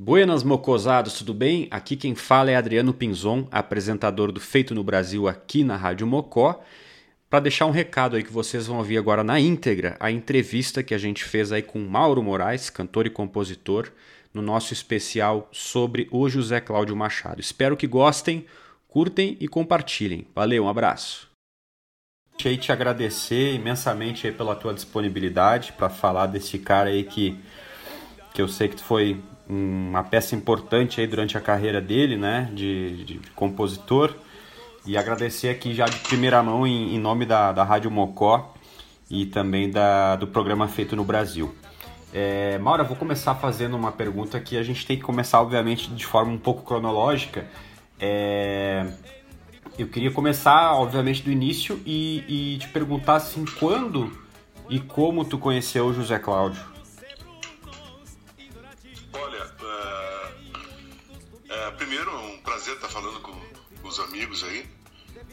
Buenas mocosados, tudo bem? Aqui quem fala é Adriano Pinzon, apresentador do Feito no Brasil aqui na Rádio Mocó, para deixar um recado aí que vocês vão ouvir agora na íntegra, a entrevista que a gente fez aí com Mauro Moraes, cantor e compositor, no nosso especial sobre o José Cláudio Machado. Espero que gostem, curtem e compartilhem. Valeu, um abraço. Deixa te agradecer imensamente aí pela tua disponibilidade para falar desse cara aí que, que eu sei que foi uma peça importante aí durante a carreira dele, né, de, de compositor. E agradecer aqui já de primeira mão em, em nome da, da Rádio Mocó e também da, do programa Feito no Brasil. É, Maura, vou começar fazendo uma pergunta que a gente tem que começar, obviamente, de forma um pouco cronológica. É, eu queria começar, obviamente, do início e, e te perguntar assim, quando e como tu conheceu o José Cláudio? Os amigos aí.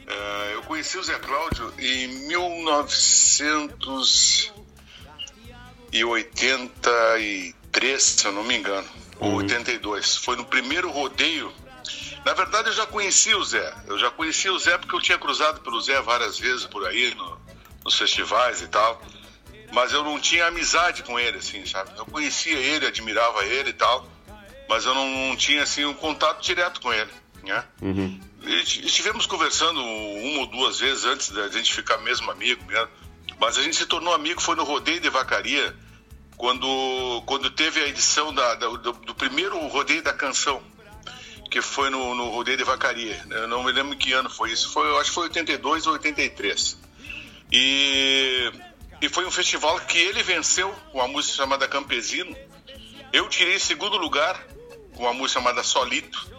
É, eu conheci o Zé Cláudio em 1983, se eu não me engano, uhum. ou 82. Foi no primeiro rodeio. Na verdade, eu já conhecia o Zé. Eu já conhecia o Zé porque eu tinha cruzado pelo Zé várias vezes por aí, no, nos festivais e tal. Mas eu não tinha amizade com ele, assim, sabe? Eu conhecia ele, admirava ele e tal, mas eu não, não tinha, assim, um contato direto com ele, né? Uhum. Estivemos conversando uma ou duas vezes antes da gente ficar mesmo amigo, mesmo. mas a gente se tornou amigo foi no Rodeio de Vacaria, quando, quando teve a edição da, da do, do, primeiro Rodeio da Canção, que foi no, no Rodeio de Vacaria. Eu não me lembro que ano foi isso, foi, eu acho que foi 82 ou 83. E, e foi um festival que ele venceu com uma música chamada Campesino. Eu tirei segundo lugar com uma música chamada Solito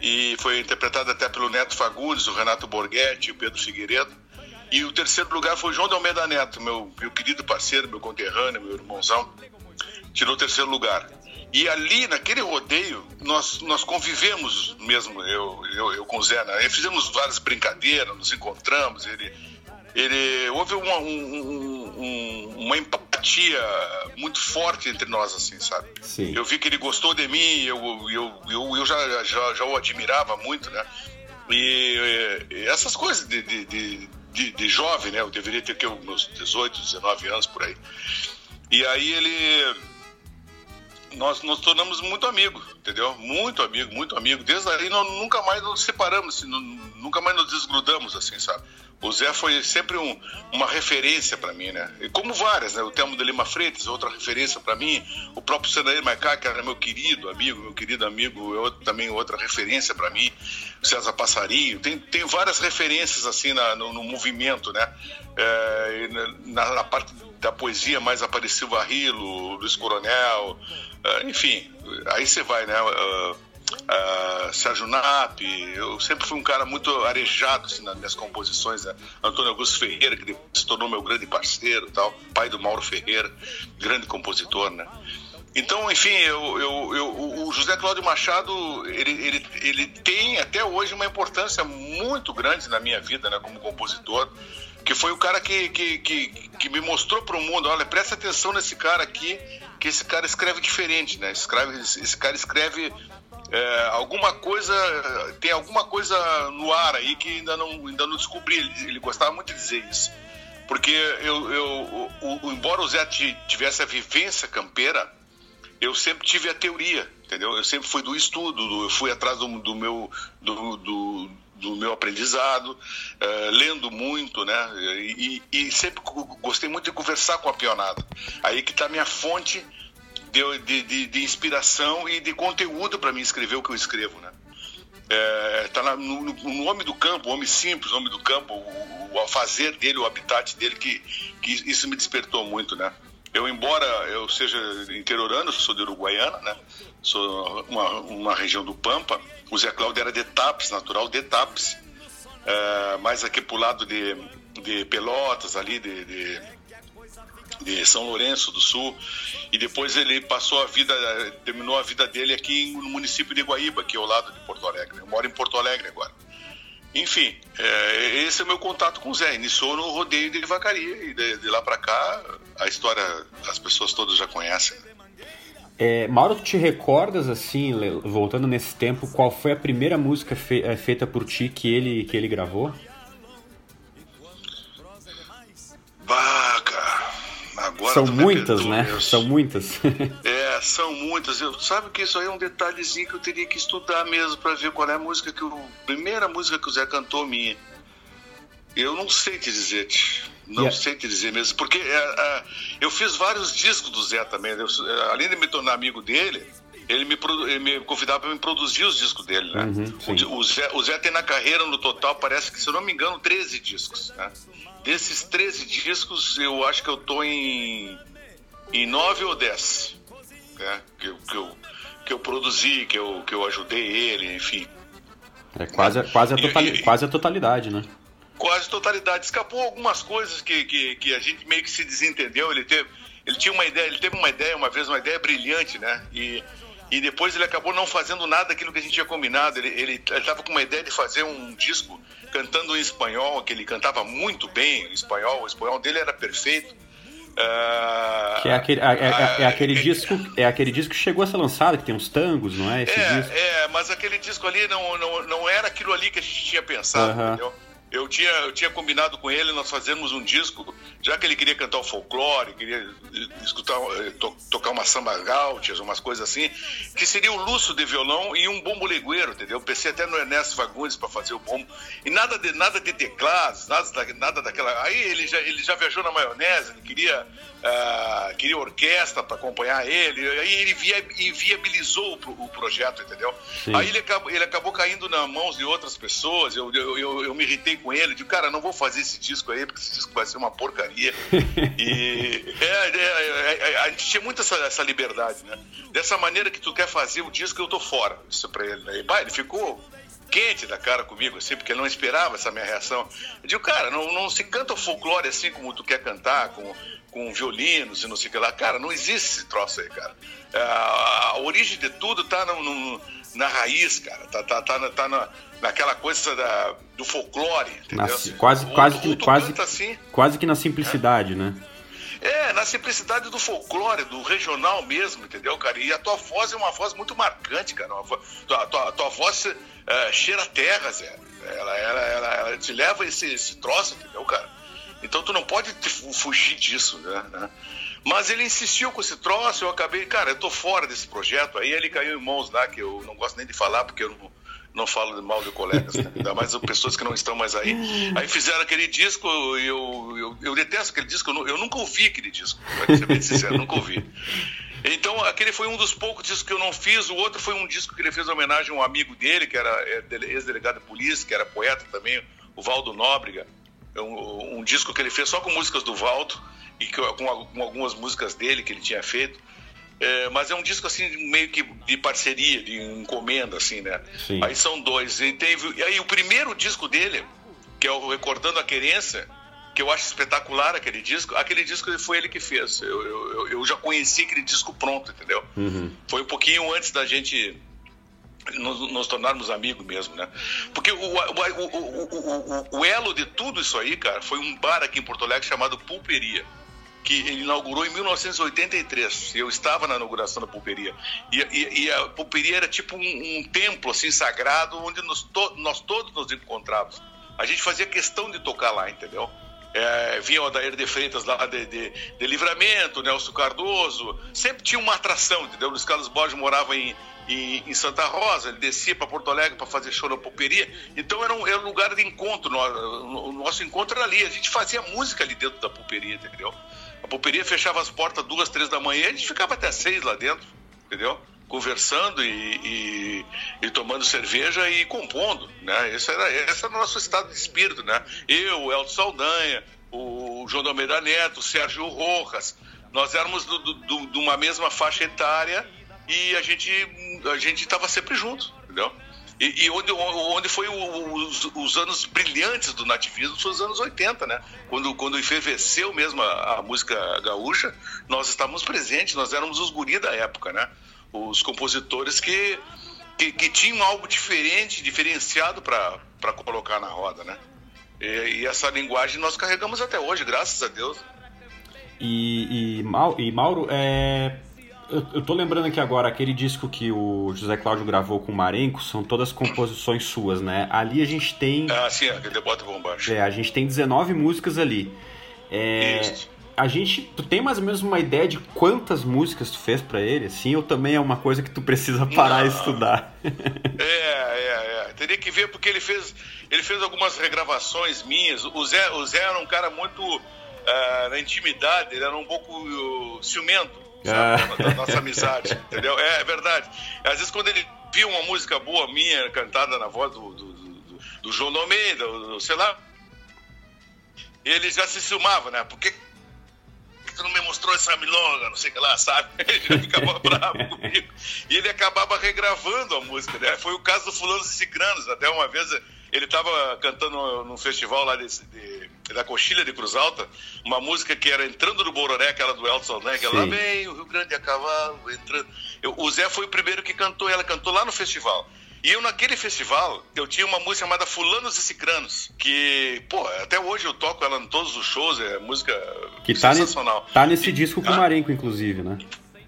e foi interpretada até pelo Neto Fagundes, o Renato Borghetti, o Pedro Figueiredo. E o terceiro lugar foi João de Almeida Neto, meu, meu querido parceiro, meu conterrâneo, meu irmãozão, tirou o terceiro lugar. E ali, naquele rodeio, nós, nós convivemos mesmo, eu, eu, eu com o Zé, né? fizemos várias brincadeiras, nos encontramos, ele, ele houve uma, um, um, uma empatia muito forte entre nós, assim, sabe? Sim. Eu vi que ele gostou de mim, eu, eu, eu, eu já, já, já o admirava muito, né? E, e essas coisas de, de, de, de, de jovem, né? Eu deveria ter que meus 18, 19 anos por aí. E aí ele nós nos tornamos muito amigos, entendeu? Muito amigo, muito amigo. Desde aí nós nunca mais nos separamos, assim, nunca mais nos desgrudamos, assim, sabe? O Zé foi sempre um, uma referência para mim, né? E como várias, né? O Telmo de Lima Freitas, outra referência para mim. O próprio Senair Maicá, que era meu querido amigo, meu querido amigo, eu, também outra referência para mim. O César Passarinho. Tem, tem várias referências, assim, na, no, no, movimento, né? É, na, na, parte da poesia mais apareceu Barrilo, Luiz Coronel, é, enfim. Aí você vai, né? Uh, uh, Sérgio Nap, eu sempre fui um cara muito arejado assim, nas minhas composições, né? Antônio Augusto Ferreira, que se tornou meu grande parceiro, tal, pai do Mauro Ferreira, grande compositor, né? Então, enfim, eu, eu, eu, o José Cláudio Machado, ele, ele, ele tem até hoje uma importância muito grande na minha vida, né, como compositor, que foi o cara que, que, que, que me mostrou para o mundo, olha, presta atenção nesse cara aqui, que esse cara escreve diferente, né? Escreve, esse cara escreve é, alguma coisa, tem alguma coisa no ar aí que ainda não, ainda não descobri. Ele, ele gostava muito de dizer isso. Porque eu, eu o, o, embora o Zé tivesse a vivência campeira, eu sempre tive a teoria, entendeu? Eu sempre fui do estudo, do, eu fui atrás do, do meu, do, do, do, meu aprendizado, uh, lendo muito, né? E, e, sempre gostei muito de conversar com a pionada. Aí que está minha fonte de, de, de, inspiração e de conteúdo para mim escrever o que eu escrevo, né? É, tá no, no, homem do campo, o homem simples, o homem do campo, o, o fazer dele, o habitat dele, que, que isso me despertou muito, né? Eu, embora eu seja interiorano, sou de Uruguaiana, né? Sou uma, uma região do Pampa. O Zé Cláudio era de Tapes, natural de Tapes. É, mais aqui pro lado de, de Pelotas, ali, de, de de São Lourenço do Sul e depois ele passou a vida, terminou a vida dele aqui no município de Guaíba, que é ao lado de Porto Alegre. Eu moro em Porto Alegre agora. Enfim, é, esse é o meu contato com o Zé. Iniciou no rodeio de vacaria e de, de lá para cá a história as pessoas todas já conhecem. É, Mauro, tu te recordas, assim, voltando nesse tempo, qual foi a primeira música fe é, feita por ti que ele, que ele gravou? Bah, cara. Agora são muitas, né? São muitas. é, são muitas. Eu, sabe que isso aí é um detalhezinho que eu teria que estudar mesmo para ver qual é a música que o. Primeira música que o Zé cantou minha. Eu não sei te dizer. -te. Não yeah. sei te dizer mesmo, porque é, é, eu fiz vários discos do Zé também. Eu, é, além de me tornar amigo dele, ele me, ele me convidava para me produzir os discos dele, né? Uhum, o, o, Zé, o, Zé, tem na carreira, no total, parece que, se eu não me engano, 13 discos. Né? Desses 13 discos, eu acho que eu tô em, em 9 ou 10. Né? Que, que, eu, que eu produzi, que eu, que eu ajudei ele, enfim. É quase, quase, a, totali, e, quase a totalidade, né? quase totalidade. Escapou algumas coisas que, que, que, a gente meio que se desentendeu. Ele teve, ele tinha uma ideia, ele teve uma ideia uma vez, uma ideia brilhante, né? E, e depois ele acabou não fazendo nada daquilo que a gente tinha combinado. Ele estava com uma ideia de fazer um disco cantando em espanhol, que ele cantava muito bem em espanhol. O espanhol dele era perfeito. Uh, que é aquele, é, é, é aquele uh, disco é aquele disco que chegou a ser lançado que tem uns tangos não é Esse é, disco? é mas aquele disco ali não, não, não era aquilo ali que a gente tinha pensado uh -huh. entendeu eu tinha, eu tinha combinado com ele nós fazermos um disco, já que ele queria cantar o folclore, queria escutar, eh, to, tocar uma samba gautias, umas coisas assim, que seria um luxo de violão e um bombo legueiro, entendeu? Eu pensei até no Ernesto Fagundes para fazer o bombo. E nada de, nada de teclados, nada, nada daquela. Aí ele já, ele já viajou na maionese, ele queria, uh, queria orquestra para acompanhar ele, aí ele via, viabilizou o, o projeto, entendeu? Sim. Aí ele acabou, ele acabou caindo nas mãos de outras pessoas, eu, eu, eu, eu me irritei com ele, digo, cara, não vou fazer esse disco aí, porque esse disco vai ser uma porcaria. e é, é, é, é, a gente tinha muito essa, essa, liberdade, né? Dessa maneira que tu quer fazer o disco, eu tô fora. Isso pra ele, né? E, ele ficou quente da cara comigo, assim, porque ele não esperava essa minha reação. Eu digo, cara, não, não se canta folclore assim como tu quer cantar, com, com violinos e não sei o que lá. Cara, não existe esse troço aí, cara. É, a, origem de tudo tá no, na raiz, cara. Tá, tá, tá, tá na, naquela coisa da, do folclore, entendeu? quase, o, quase, que, quase, assim, quase que na simplicidade, é? né? É, na simplicidade do folclore, do regional mesmo, entendeu, cara? E a tua voz é uma voz muito marcante, cara. Uma voz, tua, tua, tua voz é, cheira terra, Zé. Ela, ela, ela, ela, te leva esse, esse troço, entendeu, cara? Então tu não pode fugir disso, né? Mas ele insistiu com esse troço, eu acabei, cara, eu tô fora desse projeto. Aí ele caiu em mãos lá, que eu não gosto nem de falar, porque eu não, não falo mal de colegas, né? ainda mais pessoas que não estão mais aí. Aí fizeram aquele disco, eu, eu, eu detesto aquele disco, eu, nunca ouvi aquele disco, pra ser bem sincero, nunca ouvi. Então, aquele foi um dos poucos discos que eu não fiz. O outro foi um disco que ele fez homenagem a um amigo dele, que era é, ex-delegado de polícia, que era poeta também, o Valdo Nóbrega. É um, um, disco que ele fez só com músicas do Valdo e com, com algumas músicas dele que ele tinha feito. É, mas é um disco assim meio que de parceria, de encomenda assim, né? Sim. Aí são dois. E, teve, e aí o primeiro disco dele, que é o Recordando a Querência, que eu acho espetacular aquele disco, aquele disco foi ele que fez. Eu, eu, eu já conheci aquele disco pronto, entendeu? Uhum. Foi um pouquinho antes da gente nos, nos, tornarmos amigos mesmo, né? Porque o, o, o, o, elo de tudo isso aí, cara, foi um bar aqui em Porto Alegre chamado Pulperia que ele inaugurou em 1983. Eu estava na inauguração da pulperia. E, e, e a pulperia era tipo um, um, templo assim sagrado onde nós, to, nós todos nos encontrávamos. A gente fazia questão de tocar lá, entendeu? É, vinha o Adair de Freitas lá de, de, de Livramento, Nelson Cardoso, sempre tinha uma atração, entendeu? Luiz Carlos Borges morava em, em, em Santa Rosa, ele descia para Porto Alegre para fazer show na pulperia, então era um, era um lugar de encontro, o nosso encontro era ali, a gente fazia música ali dentro da pulperia, entendeu? A pulperia fechava as portas duas, três da manhã e a gente ficava até seis lá dentro, entendeu? Conversando e, e, e tomando cerveja e compondo, né? Esse era, esse era o nosso estado de espírito, né? Eu, o Elton Saldanha, o João de Almeida Neto, o Sérgio Rojas, nós éramos de uma mesma faixa etária e a gente a gente estava sempre junto, entendeu? E, e, onde, onde foi o, os, os, anos brilhantes do nativismo foi os anos 80, né? Quando, quando efervesceu mesmo a, a, música gaúcha, nós estávamos presentes, nós éramos os guri da época, né? Os compositores que, que, que tinham algo diferente, diferenciado para colocar na roda, né? E, e, essa linguagem nós carregamos até hoje, graças a Deus. E, e, e Mauro, é, Eu, eu tô lembrando aqui agora, aquele disco que o José Cláudio gravou com o Marenco são todas composições suas, né? Ali a gente tem. Ah, sim, aquele bota bombaixo. É, a gente tem 19 músicas ali. É, Isso. A gente. Tu tem mais ou menos uma ideia de quantas músicas tu fez para ele, assim, ou também é uma coisa que tu precisa parar Não. e estudar? É, é, é. Teria que ver porque ele fez. Ele fez algumas regravações minhas. O Zé, o Zé era um cara muito. Uh, na intimidade, ele era um pouco uh, ciumento sabe? Ah. Da nossa amizade, entendeu? É, é, verdade. Às vezes quando ele via uma música boa minha, cantada na voz do, do, do, do João Nome, do, sei lá, ele já se ciumava, né? Por que tu não me mostrou essa milonga, não sei o que lá, sabe? Ele ficava bravo comigo. E ele acabava regravando a música, né? Foi o caso do Fulanos e Cigranos. Até uma vez ele estava cantando num festival lá de, de, da Coxilha de Cruz Alta, uma música que era Entrando no Bororé, aquela do Elton, né? Que lá vem o Rio Grande a cavalo, entrando. Eu, o Zé foi o primeiro que cantou, ela cantou lá no festival. E eu, naquele festival, eu tinha uma música chamada Fulanos e Cicranos, que, pô, até hoje eu toco ela em todos os shows, é música que tá sensacional. Tá nesse disco com o Marenco, inclusive, né?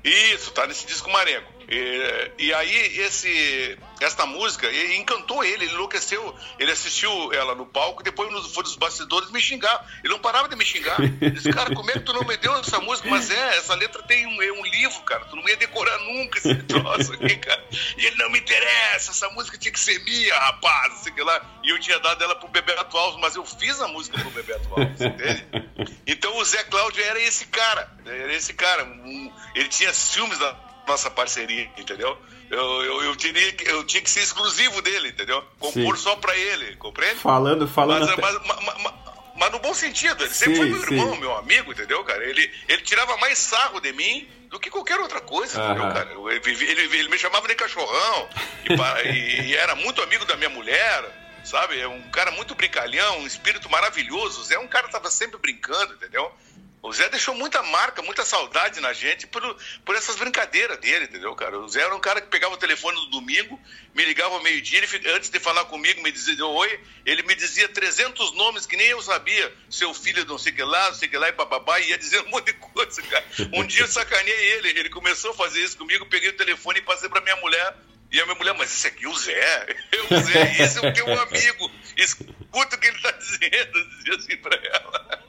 Isso, tá nesse disco Marenco. E, e aí, esse, esta música encantou ele, ele enlouqueceu. Ele assistiu ela no palco e depois foi nos bastidores me xingar. Ele não parava de me xingar. Ele disse, cara, como é que tu não me deu essa música? Mas é, essa letra tem um, é um livro, cara. Tu não ia decorar nunca esse troço aqui, cara. E ele não me interessa, essa música tinha que ser minha, rapaz, assim que lá. E eu tinha dado ela pro Bebeto Alves, mas eu fiz a música pro Bebeto Alves, entende? Então o Zé Cláudio era esse cara. Era esse cara. Um, ele tinha ciúmes da nossa parceria, entendeu? Eu, eu, eu, teria, eu tinha que ser exclusivo dele, entendeu? Compor sim. só pra ele, compreende? Falando, falando. Mas, até... mas, mas, mas, mas, no bom sentido, ele sim, sempre foi meu irmão, sim. meu amigo, entendeu, cara? Ele, ele tirava mais sarro de mim do que qualquer outra coisa, entendeu, cara? Ele, ele, ele, me chamava de cachorrão e, e, e era muito amigo da minha mulher sabe? É um cara muito brincalhão, um espírito maravilhoso. É um cara que tava sempre brincando, entendeu? O Zé deixou muita marca, muita saudade na gente por, por essas brincadeiras dele, entendeu, cara? O Zé era um cara que pegava o telefone no domingo, me ligava ao meio-dia, antes de falar comigo, me dizia oi, ele me dizia 300 nomes que nem eu sabia. Seu filho não sei que lá, não sei que lá, e papapá, e ia dizendo um monte de coisa, cara. Um dia eu sacaneei ele, ele começou a fazer isso comigo, peguei o telefone e passei pra minha mulher. E a minha mulher, mas esse aqui é o Zé, é o Zé, esse é o teu amigo, escuta o que ele está dizendo, dizia assim para ela.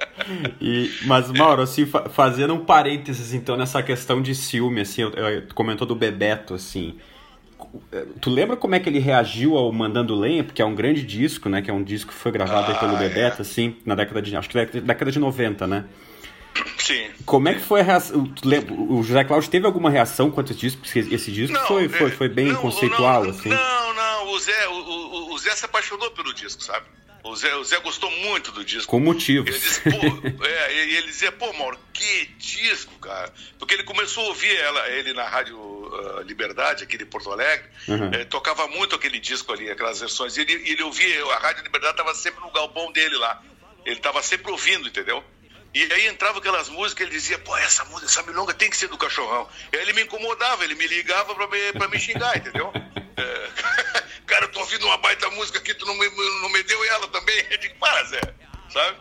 E, mas, Mauro, assim, fazendo um parênteses, então, nessa questão de ciúme, assim, eu, eu, tu comentou do Bebeto, assim, tu lembra como é que ele reagiu ao Mandando Lenha, porque é um grande disco, né, que é um disco que foi gravado ah, pelo Bebeto, é. assim, na década de, acho que década de 90, né? Sim. Como é que foi a reação? O José Cláudio teve alguma reação quanto a esse disco? Porque esse disco não, foi, foi, é, foi bem não, conceitual, não, assim. Não, não, o Zé, o, o, o, Zé se apaixonou pelo disco, sabe? O Zé, o Zé gostou muito do disco. Com motivos. Ele disse, pô, é, e ele dizia, pô, Mauro, que disco, cara. Porque ele começou a ouvir ela, ele na Rádio uh, Liberdade, aqui de Porto Alegre, uhum. é, tocava muito aquele disco ali, aquelas versões. E ele, ele ouvia, a Rádio Liberdade estava sempre no galpão dele lá. Ele estava sempre ouvindo, entendeu? E aí entrava aquelas músicas, ele dizia, pô, essa música, essa milonga tem que ser do cachorrão. E aí ele me incomodava, ele me ligava pra me, pra me xingar, entendeu? É, cara, eu tô ouvindo uma baita música aqui, tu não me, não me deu ela também. Eu digo, para, Zé, sabe?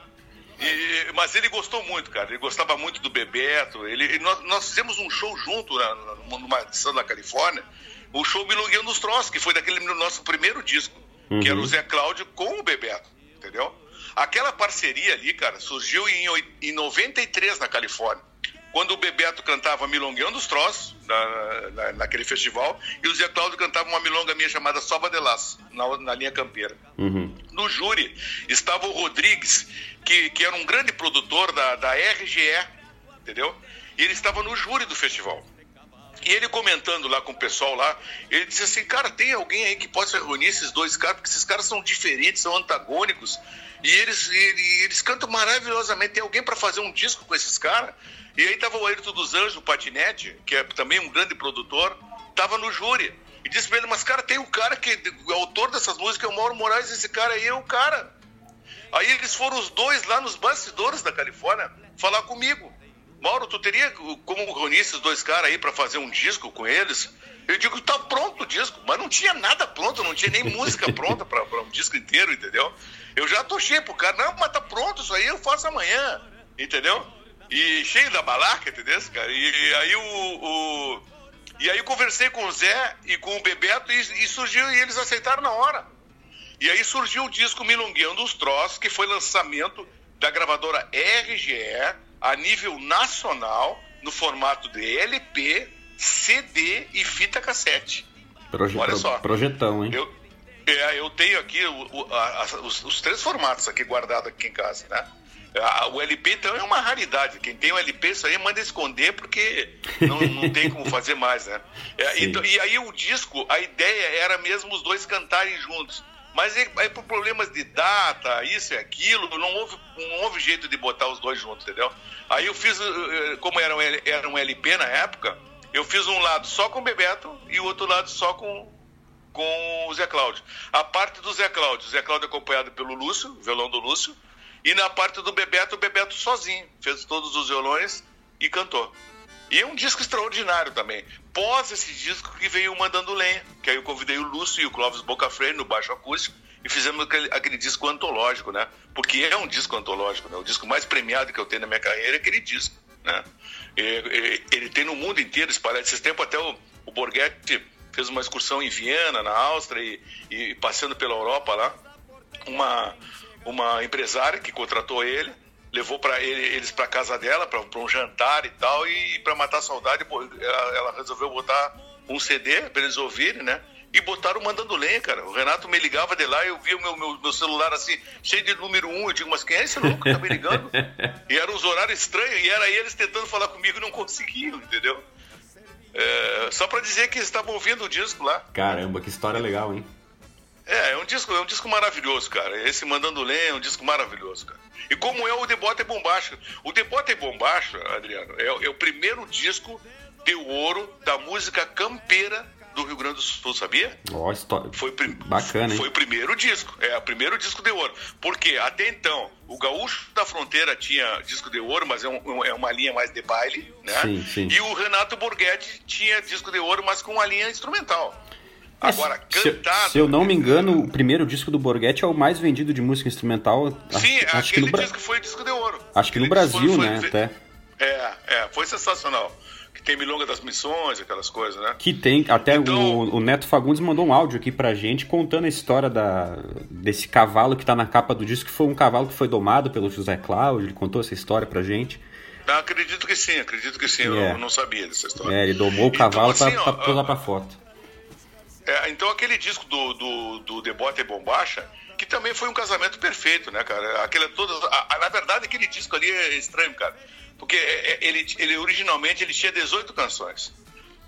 E, mas ele gostou muito, cara. Ele gostava muito do Bebeto. Ele, nós, nós fizemos um show junto na, numa edição da Califórnia, o show Milonguinho dos Troços, que foi daquele nosso primeiro disco, uhum. que era o uhum. Zé Cláudio com o Bebeto, entendeu? Aquela parceria ali, cara, surgiu em, em 93 na Califórnia. Quando o Bebeto cantava Milongueão dos Troços, na, na, naquele festival, e o Zé Cláudio cantava uma milonga minha chamada Soba de Laço, na, na linha campeira. Uhum. No júri estava o Rodrigues, que, que era um grande produtor da, da RGE, entendeu? E ele estava no júri do festival. E ele comentando lá com o pessoal lá, ele disse assim, cara, tem alguém aí que possa reunir esses dois caras, porque esses caras são diferentes, são antagônicos, e eles, e, eles cantam maravilhosamente. Tem alguém para fazer um disco com esses caras? E aí tava o Ayrton dos Anjos, o Patinete, que é também um grande produtor, tava no júri. E disse pra ele, mas cara, tem um cara que o autor dessas músicas é o Mauro Moraes, esse cara aí é o cara. Aí eles foram os dois lá nos bastidores da Califórnia falar comigo. Mauro, tu teria como reunir esses dois caras aí para fazer um disco com eles? Eu digo, tá pronto o disco, mas não tinha nada pronto, não tinha nem música pronta para um disco inteiro, entendeu? Eu já tochei pro cara, não, mas tá pronto isso aí, eu faço amanhã, entendeu? E cheio da balaca, entendeu, cara? E, aí o, o, E aí eu conversei com o Zé e com o Bebeto e, e surgiu, e eles aceitaram na hora. E aí surgiu o disco Milongueando os Troços, que foi lançamento da gravadora RGE a nível nacional, no formato de LP, CD e fita cassete. Proje Olha só. Projetão, hein? Eu, é, eu tenho aqui o, o, a, os, os, três formatos aqui guardados aqui em casa, né? O LP então é uma raridade. Quem tem o LP, isso aí manda esconder porque não, não tem como fazer mais, né? É, então, e aí o disco, a ideia era mesmo os dois cantarem juntos. Mas aí, aí por problemas de data, isso e aquilo, não houve, não houve jeito de botar os dois juntos, entendeu? Aí eu fiz, eh, como era um, era um LP na época, eu fiz um lado só com o Bebeto e o outro lado só com, com o Zé Cláudio. A parte do Zé Cláudio, o Zé Cláudio acompanhado pelo Lúcio, violão do Lúcio, e na parte do Bebeto, o Bebeto sozinho, fez todos os violões e cantou. E é um disco extraordinário também. Pós esse disco que veio Mandando Lenha, que aí eu convidei o Lúcio e o Clóvis Bocafreire no baixo acústico e fizemos aquele, aquele, disco antológico, né? Porque é um disco antológico, né? O disco mais premiado que eu tenho na minha carreira é aquele disco, né? E, e, ele tem no mundo inteiro espalhado. Esses tempos até o, o Borghetti fez uma excursão em Viena, na Áustria, e, e passando pela Europa lá. Uma, uma empresária que contratou ele, levou para ele, eles para casa dela para um jantar e tal e para matar a saudade ela, ela, resolveu botar um CD para eles ouvirem, né? E botaram mandando lenha, cara. O Renato me ligava de lá, eu via o meu, meu, meu, celular assim, cheio de número um. Eu digo, mas quem é esse louco que tá me ligando? e eram os horários estranhos, e era eles tentando falar comigo e não conseguiam, entendeu? É, só para dizer que eles estavam ouvindo o disco lá. Caramba, que história legal, hein? É, é um disco, é um disco maravilhoso, cara. Esse Mandando Lenha é um disco maravilhoso, cara. E como é o Debote Bombacha. O Debote Bombacha, Adriano, é, é, o primeiro disco de ouro da música campeira do Rio Grande do Sul, sabia? Ó, história. Foi bacana, hein? Foi o primeiro disco, é o primeiro disco de ouro. Porque até então, o Gaúcho da Fronteira tinha disco de ouro, mas é, um, é uma linha mais de baile, né? Sim, sim. E o Renato Borghetti tinha disco de ouro, mas com uma linha instrumental. Agora, cantado. Se, se, eu não me engano, o primeiro disco do Borghetti é o mais vendido de música instrumental. Sim, acho, acho que no disco foi o disco de ouro. Acho que no Brasil, foi, foi, né? Até. É, é, foi sensacional. Que tem Milonga das Missões, aquelas coisas, né? Que tem, até então, o, o, Neto Fagundes mandou um áudio aqui pra gente contando a história da, desse cavalo que tá na capa do disco, que foi um cavalo que foi domado pelo José Cláudio, ele contou essa história pra gente. Acredito que sim, acredito que sim, é. eu não sabia dessa história. É, ele domou o cavalo então, assim, pra, pra, pra, pra foto. É, então aquele disco do, do, do Debote e Bombacha, que também foi um casamento perfeito, né, cara? Aquele todo, a, a, na verdade, aquele disco ali é estranho, cara. Porque é, é, ele, ele originalmente ele tinha 18 canções.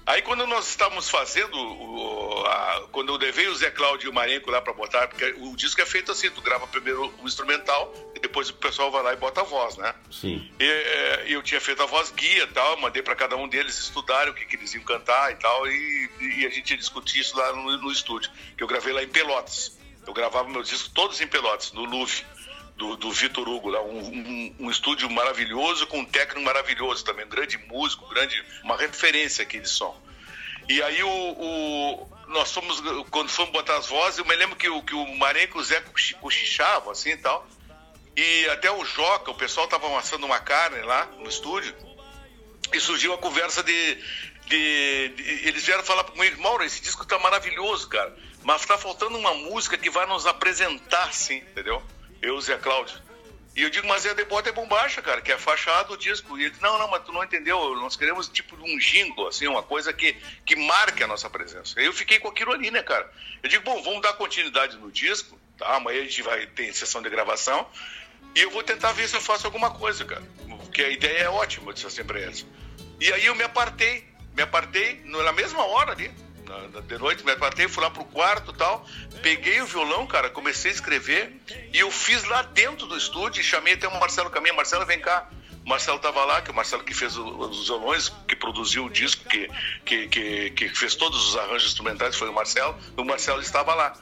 Aí quando nós estávamos fazendo, o, a, quando eu levei o Zé Cláudio e o Marenco lá para botar, porque o disco é feito assim, tu grava primeiro o instrumental e depois o pessoal vai lá e bota a voz, né? Sim. E é, eu tinha feito a voz guia e tal, mandei para cada um deles estudarem o que, que, eles iam cantar e tal, e, e a gente ia discutir isso lá no, no, estúdio, que eu gravei lá em Pelotas. Eu gravava meus discos todos em Pelotas, no Louvre do, do Vitor Hugo, lá, um, um, um, estúdio maravilhoso, com um técnico maravilhoso também, um grande músico, grande, uma referência aqui de som. E aí o, o, nós fomos, quando fomos botar as vozes, eu me lembro que o, que o Marenco e o Zé cochichavam assim e tal. E até o Joca, o pessoal tava amassando uma carne lá no estúdio. E surgiu a conversa de, de, de, eles vieram falar comigo, Mauro, esse disco tá maravilhoso, cara, mas tá faltando uma música que vai nos apresentar, sim, entendeu? Eu, Zé Cláudio. E eu digo, mas é Debote é Bombacha, cara, que é a faixa A do disco. E ele não, não, mas tu não entendeu, nós queremos tipo um jingle, assim, uma coisa que, que marque a nossa presença. Eu fiquei com aquilo ali, né, cara? Eu digo, bom, vamos dar continuidade no disco, tá? Amanhã a gente vai ter sessão de gravação e eu vou tentar ver se eu faço alguma coisa, cara. Porque a ideia é ótima, eu disse assim pra eles. E aí eu me apartei, me apartei na mesma hora ali, de noite, me apartei, fui lá pro quarto tal, peguei o violão, cara, comecei a escrever e eu fiz lá dentro do estúdio chamei até o Marcelo Caminha, Marcelo, vem cá. O Marcelo estava lá, que o Marcelo que fez os violões, que produziu o disco, que, que, que, que fez todos os arranjos instrumentais, foi o Marcelo, o Marcelo estava lá.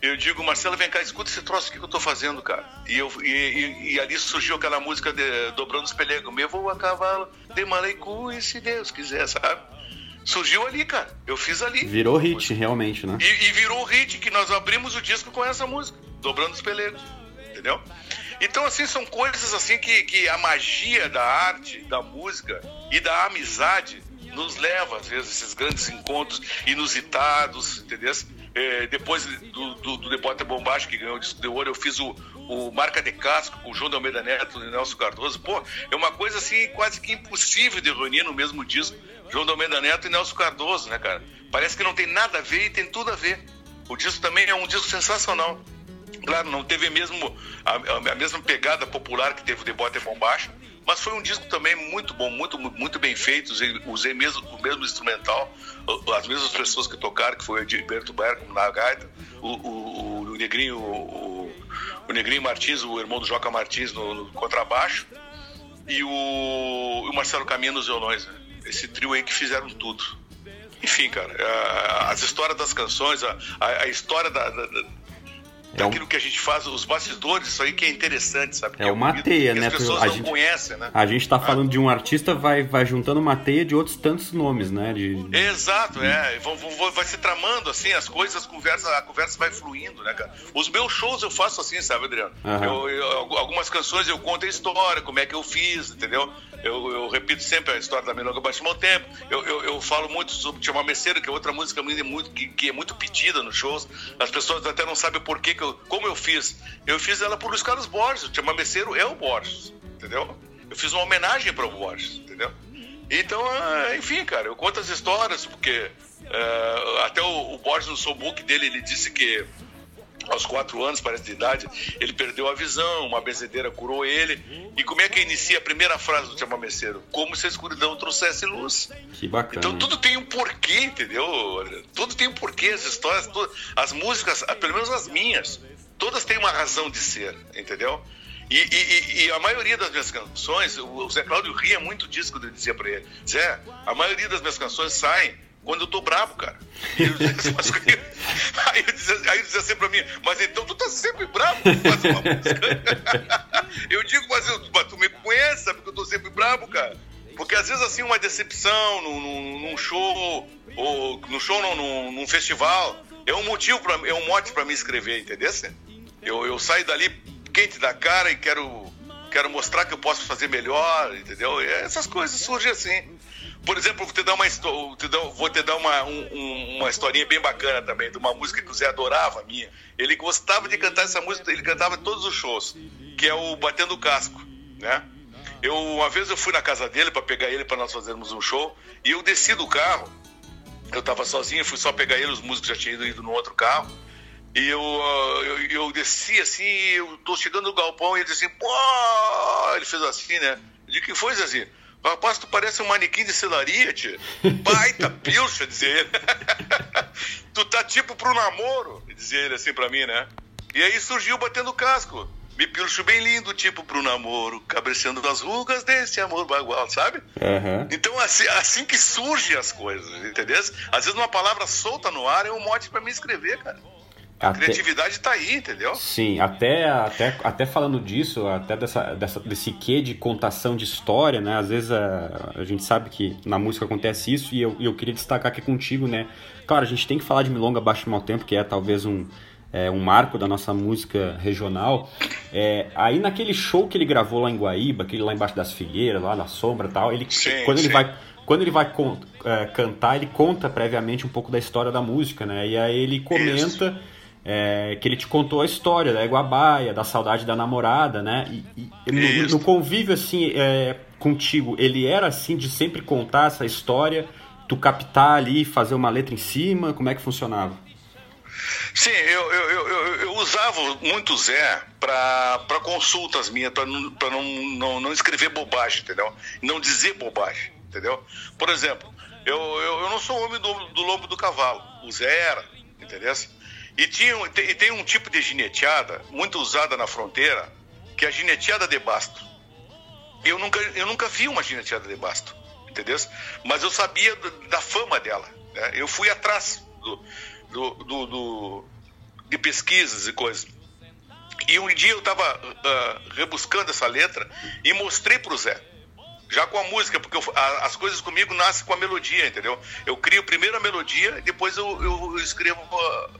Eu digo, Marcelo, vem cá, escuta esse troço que eu tô fazendo, cara. E, eu, e, e, e ali surgiu aquela música de Dobrando os Pelegos, me vou a cavalo, de Maleicu, e se Deus quiser, sabe? Surgiu ali, cara. Eu fiz ali. Virou hit, realmente, né? E, e virou hit, que nós abrimos o disco com essa música, Dobrando os Pelegos, entendeu? Então, assim, são coisas assim que, que a magia da arte, da música e da amizade nos leva, às vezes, a esses grandes encontros inusitados, entendeu? É, depois do, do, do Debote Bombástico, que ganhou o disco de ouro, eu fiz o, o Marca de Casco com o João de Almeida Neto e Nelson Cardoso. Pô, é uma coisa assim quase que impossível de reunir no mesmo disco João de Almeida Neto e Nelson Cardoso, né, cara? Parece que não tem nada a ver e tem tudo a ver. O disco também é um disco sensacional. Claro, não teve mesmo a, a mesma pegada popular que teve o Debote Bombástico, mas foi um disco também muito bom, muito, muito bem feito. Usei, usei mesmo, o mesmo instrumental, as mesmas pessoas que tocaram, que foi o Edilberto Berco na gaita, o, o, o Negrinho, o, o, Negrinho Martins, o irmão do Joca Martins no, no contrabaixo, e o, Marcelo Caminha nos violões. Né? Esse trio aí que fizeram tudo. Enfim, cara, as histórias das canções, a, a, a história da, da é daquilo um... que a gente faz, os bastidores, isso aí que é interessante, sabe? É, é uma teia, né? As pessoas a não gente, conhecem, né? A gente tá ah. falando de um artista, vai, vai juntando uma teia de outros tantos nomes, né? De... Exato, é. Vão, vão, vai se tramando, assim, as coisas, as conversas, a conversa vai fluindo, né, cara? Os meus shows eu faço assim, sabe, Adriano? Eu, eu, algumas canções eu conto a história, como é que eu fiz, entendeu? Eu, eu repito sempre a história da Milonga Baixo Tempo. Eu, eu, eu, falo muito sobre Chamameceiro, que é outra música muito, que, que, é muito pedida nos shows. As pessoas até não sabem por que, que eu, como eu fiz. Eu fiz ela por Luiz Carlos Borges. O Chamameceiro é o Borges, entendeu? Eu fiz uma homenagem para o Borges, entendeu? Então, ah, enfim, cara, eu conto as histórias, porque uh, até o, o Borges no seu book dele, ele disse que aos quatro anos, parece de idade, ele perdeu a visão, uma benzedeira curou ele. E como é que inicia a primeira frase do chamameceiro? Como se a escuridão trouxesse luz. Que bacana. Então tudo tem um porquê, entendeu? Tudo tem um porquê, as histórias, as músicas, pelo menos as minhas, todas têm uma razão de ser, entendeu? E, e, e, a maioria das minhas canções, o Zé Cláudio ria muito disso quando eu dizia pra ele: Zé, a maioria das minhas canções saem quando eu tô bravo, cara. aí, eu dizia, aí eu dizia assim pra mim, mas então tu tá sempre bravo pra fazer uma música? eu digo, mas, eu, mas tu me conhece, sabe que eu tô sempre bravo, cara. Porque às vezes assim, uma decepção num, num, num show, ou no show não, num, num, festival, é um motivo, pra, é um mote pra me escrever, entendeu? Eu, eu saio dali quente da cara e quero, quero mostrar que eu posso fazer melhor, entendeu? E essas coisas surgem assim. Por exemplo, vou te dar uma, vou te dar uma, um, uma historinha bem bacana também, de uma música que o Zé adorava, minha. Ele gostava de cantar essa música, ele cantava todos os shows, que é o Batendo o Casco, né? Eu, uma vez eu fui na casa dele para pegar ele para nós fazermos um show, e eu desci do carro, eu tava sozinho, fui só pegar ele, os músicos já tinham ido no outro carro, e eu, eu, eu desci assim, eu tô chegando no galpão e ele disse assim, pô! Ele fez assim, né? De que foi, Zezinho? Rapaz, tu parece um manequim de celaria, tia. Baita pilcha, dizia ele. tu tá tipo pro namoro, dizia ele assim pra mim, né? E aí surgiu batendo casco. Me pilcho bem lindo, tipo pro namoro, cabeceando as rugas desse amor bagual, sabe? Uhum. Então, assim, assim que surgem as coisas, entendeu? Às vezes uma palavra solta no ar é um mote para me escrever, cara. A até, criatividade está aí, entendeu? Sim, até, até, até falando disso, até dessa, dessa, desse quê de contação de história, né? Às vezes a, a gente sabe que na música acontece isso e eu, eu queria destacar aqui contigo, né? Claro, a gente tem que falar de Milonga Baixo Mal Tempo, que é talvez um, é, um marco da nossa música regional. É, aí naquele show que ele gravou lá em Guaíba, aquele lá embaixo das figueiras, lá na sombra e tal, ele, sim, quando sim. ele vai quando ele vai é, cantar, ele conta previamente um pouco da história da música, né? E aí ele comenta Isso é, que ele te contou a história da Iguabaia, da saudade da namorada, né? E, e no, no, convívio, assim, é, contigo, ele era assim de sempre contar essa história, tu captar ali, fazer uma letra em cima, como é que funcionava? Sim, eu, eu, eu, eu usava muito o Zé para consultas minhas, para não, não, não, não escrever bobagem, entendeu? Não dizer bobagem, entendeu? Por exemplo, eu, eu, eu não sou homem do, do lombo do cavalo, o Zé era, entendeu? E, tinha, e tem um tipo de gineteada muito usada na fronteira, que é a gineteada de basto. Eu nunca, eu nunca vi uma gineteada de basto, entendeu? Mas eu sabia da fama dela. Né? Eu fui atrás do, do, do, do, de pesquisas e coisas. E um dia eu estava uh, ah, rebuscando essa letra e mostrei para o Zé já com a música, porque eu, a, as coisas comigo nascem com a melodia, entendeu? Eu crio primeiro a melodia, depois eu, eu, escrevo,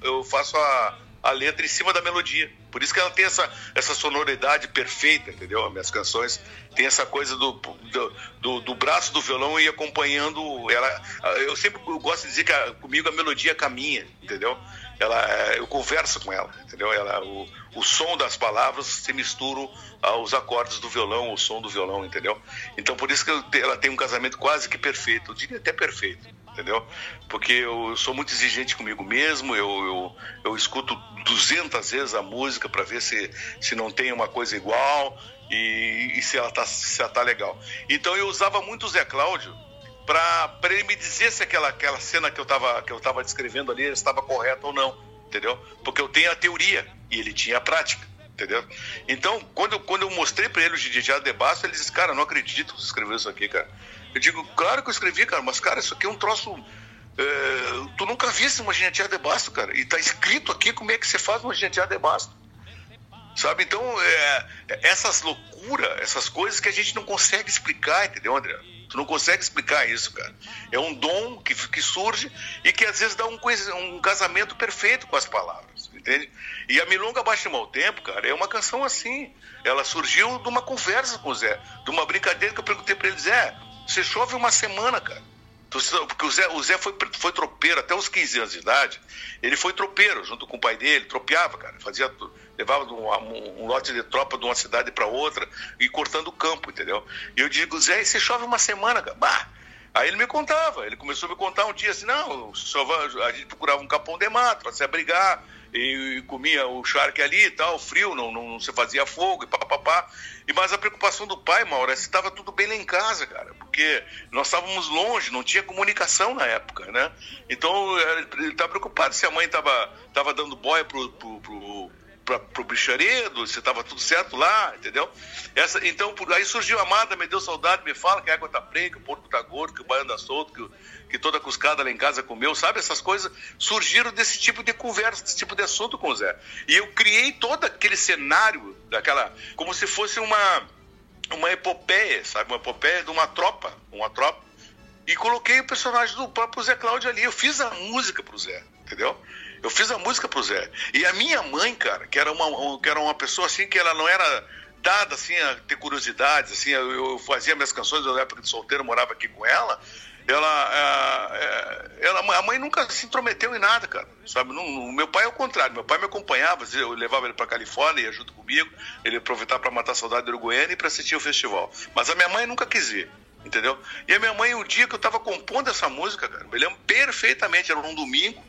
eu faço a, a letra em cima da melodia. Por isso que ela tem essa, essa sonoridade perfeita, entendeu? As minhas canções tem essa coisa do, do, do, do braço do violão e acompanhando ela. Eu sempre gosto de dizer que a, comigo a melodia caminha, entendeu? Ela, eu converso com ela, entendeu? Ela, o, o som das palavras se misturam aos acordes do violão, o som do violão, entendeu? Então por isso que ela tem um casamento quase que perfeito, eu diria até perfeito entendeu? Porque eu sou muito exigente comigo mesmo, eu, eu, eu escuto 200 vezes a música para ver se, se não tem uma coisa igual e, e, se, ela tá, se ela tá legal. Então eu usava muito o Zé Cláudio para ele me dizer se aquela, aquela cena que eu estava que eu tava descrevendo ali estava correta ou não, entendeu? Porque eu tenho a teoria e ele tinha a prática entendeu? Então, quando, quando eu mostrei para ele o Didiá de Basso, ele disse, cara, não acredito que você escreveu isso aqui, cara. Eu digo, claro que eu escrevi, cara, mas, cara, isso aqui é um troço. É, tu nunca viste uma genetia de basto, cara. E tá escrito aqui como é que você faz uma genetia de basto. Sabe? Então, é, essas loucuras, essas coisas que a gente não consegue explicar, entendeu, André? Tu não consegue explicar isso, cara. É um dom que, que surge e que às vezes dá um, um casamento perfeito com as palavras, entende? E a Milonga Baixa Mal Tempo, cara, é uma canção assim. Ela surgiu de uma conversa com o Zé, de uma brincadeira que eu perguntei para ele, Zé, você chove uma semana, cara. Porque o Zé, o Zé foi, foi tropeiro até os 15 anos de idade. Ele foi tropeiro junto com o pai dele, tropeava, cara. Fazia, levava um, um, lote de tropa de uma cidade para outra e cortando o campo, entendeu? E eu digo, Zé, você chove uma semana, cara. Bah! Aí ele me contava, ele começou a me contar um dia assim, não, a gente procurava um capão de mato para se abrigar, e, comia o charque ali e tal, frio, não, não, não se fazia fogo e papapá. E mas a preocupação do pai, Mauro, é se estava tudo bem lá em casa, cara, porque nós estávamos longe, não tinha comunicação na época, né? Então ele estava preocupado se a mãe estava tava dando boia pro, pro, pro para o bicharedo, se estava tudo certo lá, entendeu? Essa, então, por aí surgiu a amada, me deu saudade, me fala que a água tá preta, que o porco tá gordo, que o baiano tá solto, que, que toda cuscada lá em casa comeu, sabe? Essas coisas surgiram desse tipo de conversa, desse tipo de assunto com o Zé. E eu criei todo aquele cenário, daquela, como se fosse uma, uma epopeia, sabe? Uma epopeia de uma tropa, uma tropa. E coloquei o personagem do próprio Zé Cláudio ali. Eu fiz a música pro Zé, entendeu? Eu fiz a música pro Zé. E a minha mãe, cara, que era uma, que era uma pessoa assim que ela não era dada assim a ter curiosidades, assim, eu, eu fazia minhas canções na época de solteiro, morava aqui com ela. Ela, é, ela, a mãe nunca se intrometeu em nada, cara. Sabe? O meu pai é o contrário. Meu pai me acompanhava, eu levava ele para Califórnia, ia junto comigo, ele aproveitava para matar a saudade do Uruguaiana e para assistir o festival. Mas a minha mãe nunca quis ir entendeu? E a minha mãe, o dia que eu estava compondo essa música, cara, me lembro perfeitamente, era um domingo,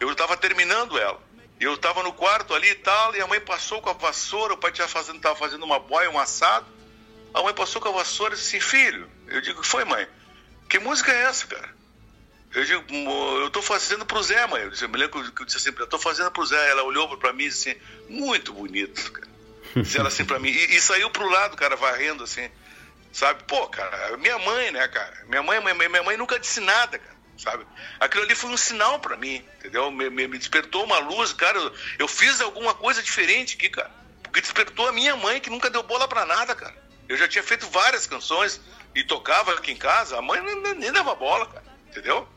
eu estava terminando ela. Eu estava no quarto ali e tal, e a mãe passou com a vassoura, o pai estava fazendo, tava fazendo uma boia, um assado. A mãe passou com a vassoura e disse assim, filho, eu digo, foi mãe? Que música é essa, cara? Eu digo, eu estou fazendo pro Zé, mãe. Eu, disse, eu me lembro que eu disse assim, eu estou fazendo pro Zé. Ela olhou para mim e disse assim, muito bonito, cara. Disse ela assim para mim. E, e saiu pro lado, cara, varrendo assim. Sabe? Pô, cara, minha mãe, né, cara? Minha mãe, minha, minha mãe nunca disse nada, cara sabe? Aquilo ali foi um sinal para mim, entendeu? Me, me, me, despertou uma luz, cara. Eu, eu, fiz alguma coisa diferente aqui, cara. Porque despertou a minha mãe, que nunca deu bola para nada, cara. Eu já tinha feito várias canções e tocava aqui em casa, a mãe nem, nem dava bola, cara, entendeu?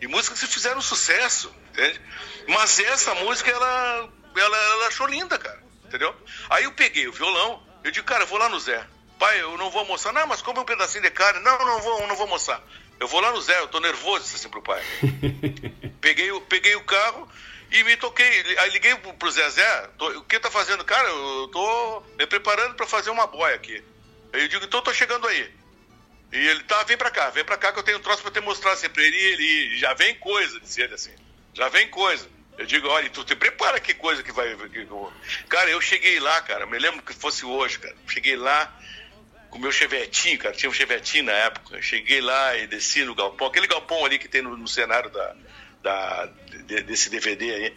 E músicas que fizeram sucesso, entende? Mas essa música, ela, ela, ela achou linda, cara, entendeu? Aí eu peguei o violão, eu digo, cara, eu vou lá no Zé. Pai, eu não vou almoçar. Não, mas come um pedacinho de carne. Não, não vou, não vou almoçar. Eu vou lá no Zé, eu tô nervoso, disse assim pro pai. peguei, o, peguei o carro e me toquei. Aí liguei pro, Zé, Zé, tô, o que tá fazendo? Cara, eu tô me preparando para fazer uma boia aqui. Aí eu digo, então tô chegando aí. E ele, tá, vem pra cá, vem pra cá que eu tenho um troço pra te mostrar assim pra ele. E ele, já vem coisa, disse ele assim, já vem coisa. Eu digo, olha, tu te prepara que coisa que vai. Que, cara, eu cheguei lá, cara, me lembro que fosse hoje, cara. Cheguei lá, com o meu chevetinho, cara, tinha um chevetinho na época. Eu cheguei lá e desci no galpão, aquele galpão ali que tem no, no cenário da, da, de, desse DVD aí.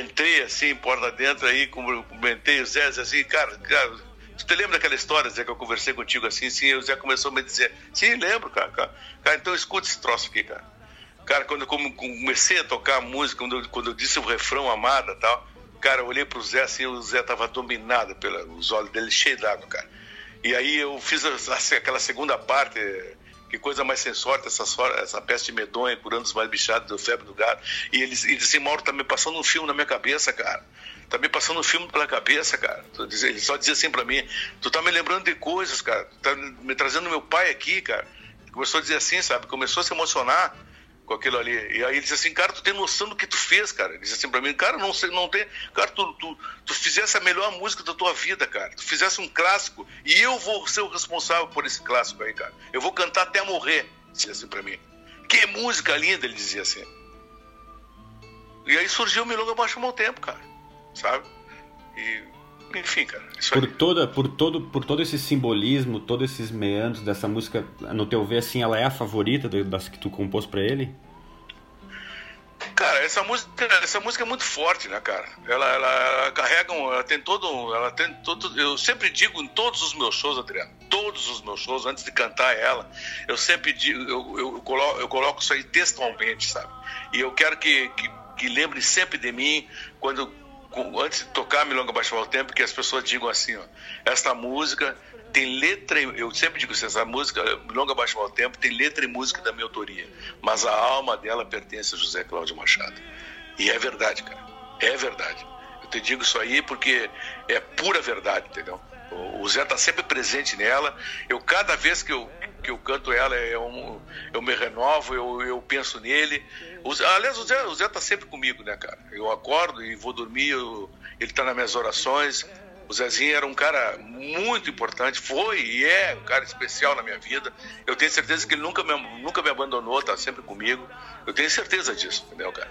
Entrei assim, porta dentro, aí comentei o Zé, assim, cara, cara, te lembra daquela história, Zé, que eu conversei contigo assim, sim, o Zé começou a me dizer, sim, lembro, cara, cara, cara então escuta esse troço aqui, cara. Cara, quando eu comecei a tocar a música, quando eu, quando eu disse o refrão amada tal, cara, eu olhei pro Zé assim, o Zé tava dominado pelos olhos dele cheios d'água, cara. E aí eu fiz aquela segunda parte Que coisa mais sem sorte, essa, essa peste medonha, curando os mais bichados, deu febre do gado. E ele, ele disse, Mauro, tá me passando um filme na minha cabeça, cara. Tá me passando um filme pela cabeça, cara. Ele só dizia assim pra mim, tu tá me lembrando de coisas, cara. Tu tá me trazendo meu pai aqui, cara. Começou a dizer assim, sabe? Começou a se emocionar com aquilo ali. E aí ele disse assim, cara, tu tem noção do que tu fez, cara? Ele disse assim pra mim, cara, não sei, não tem. Cara, tu, tu, tu fizesse a melhor música da tua vida, cara. Tu fizesse um clássico e eu vou ser o responsável por esse clássico aí, cara. Eu vou cantar até morrer, disse assim pra mim. Que música linda, ele dizia assim. E aí surgiu o Milonga Baixo Mau Tempo, cara. Sabe? E enfim, cara. por aí. toda, por todo, por todo esse simbolismo, todos esses meandros dessa música, no teu ver, assim, ela é a favorita das que tu compôs para ele? Cara, essa música, essa música é muito forte, né, cara? Ela, ela, ela carrega, um, ela tem todo, ela tem todo. Eu sempre digo em todos os meus shows, Adriano, todos os meus shows, antes de cantar ela, eu sempre digo, eu, eu, eu coloco, eu coloco isso aí textualmente, sabe? E eu quero que, que, que lembre sempre de mim quando antes de tocar Milonga Baixo o Tempo, que as pessoas digam assim, ó, esta música tem letra, eu sempre digo assim, essa música, Milonga Baixo o Tempo, tem letra e música da minha autoria, mas a alma dela pertence a José Cláudio Machado. E é verdade, cara, é verdade. Eu te digo isso aí porque é pura verdade, entendeu? O Zé está sempre presente nela. Eu cada vez que eu que eu canto ela, eu, eu me renovo, eu, eu penso nele. O, aliás, o Zé, o Zé tá sempre comigo, né, cara? Eu acordo e vou dormir, eu, ele está nas minhas orações. O Zezinho era um cara muito importante, foi e é um cara especial na minha vida. Eu tenho certeza que ele nunca me, nunca me abandonou, está sempre comigo. Eu tenho certeza disso, entendeu, cara?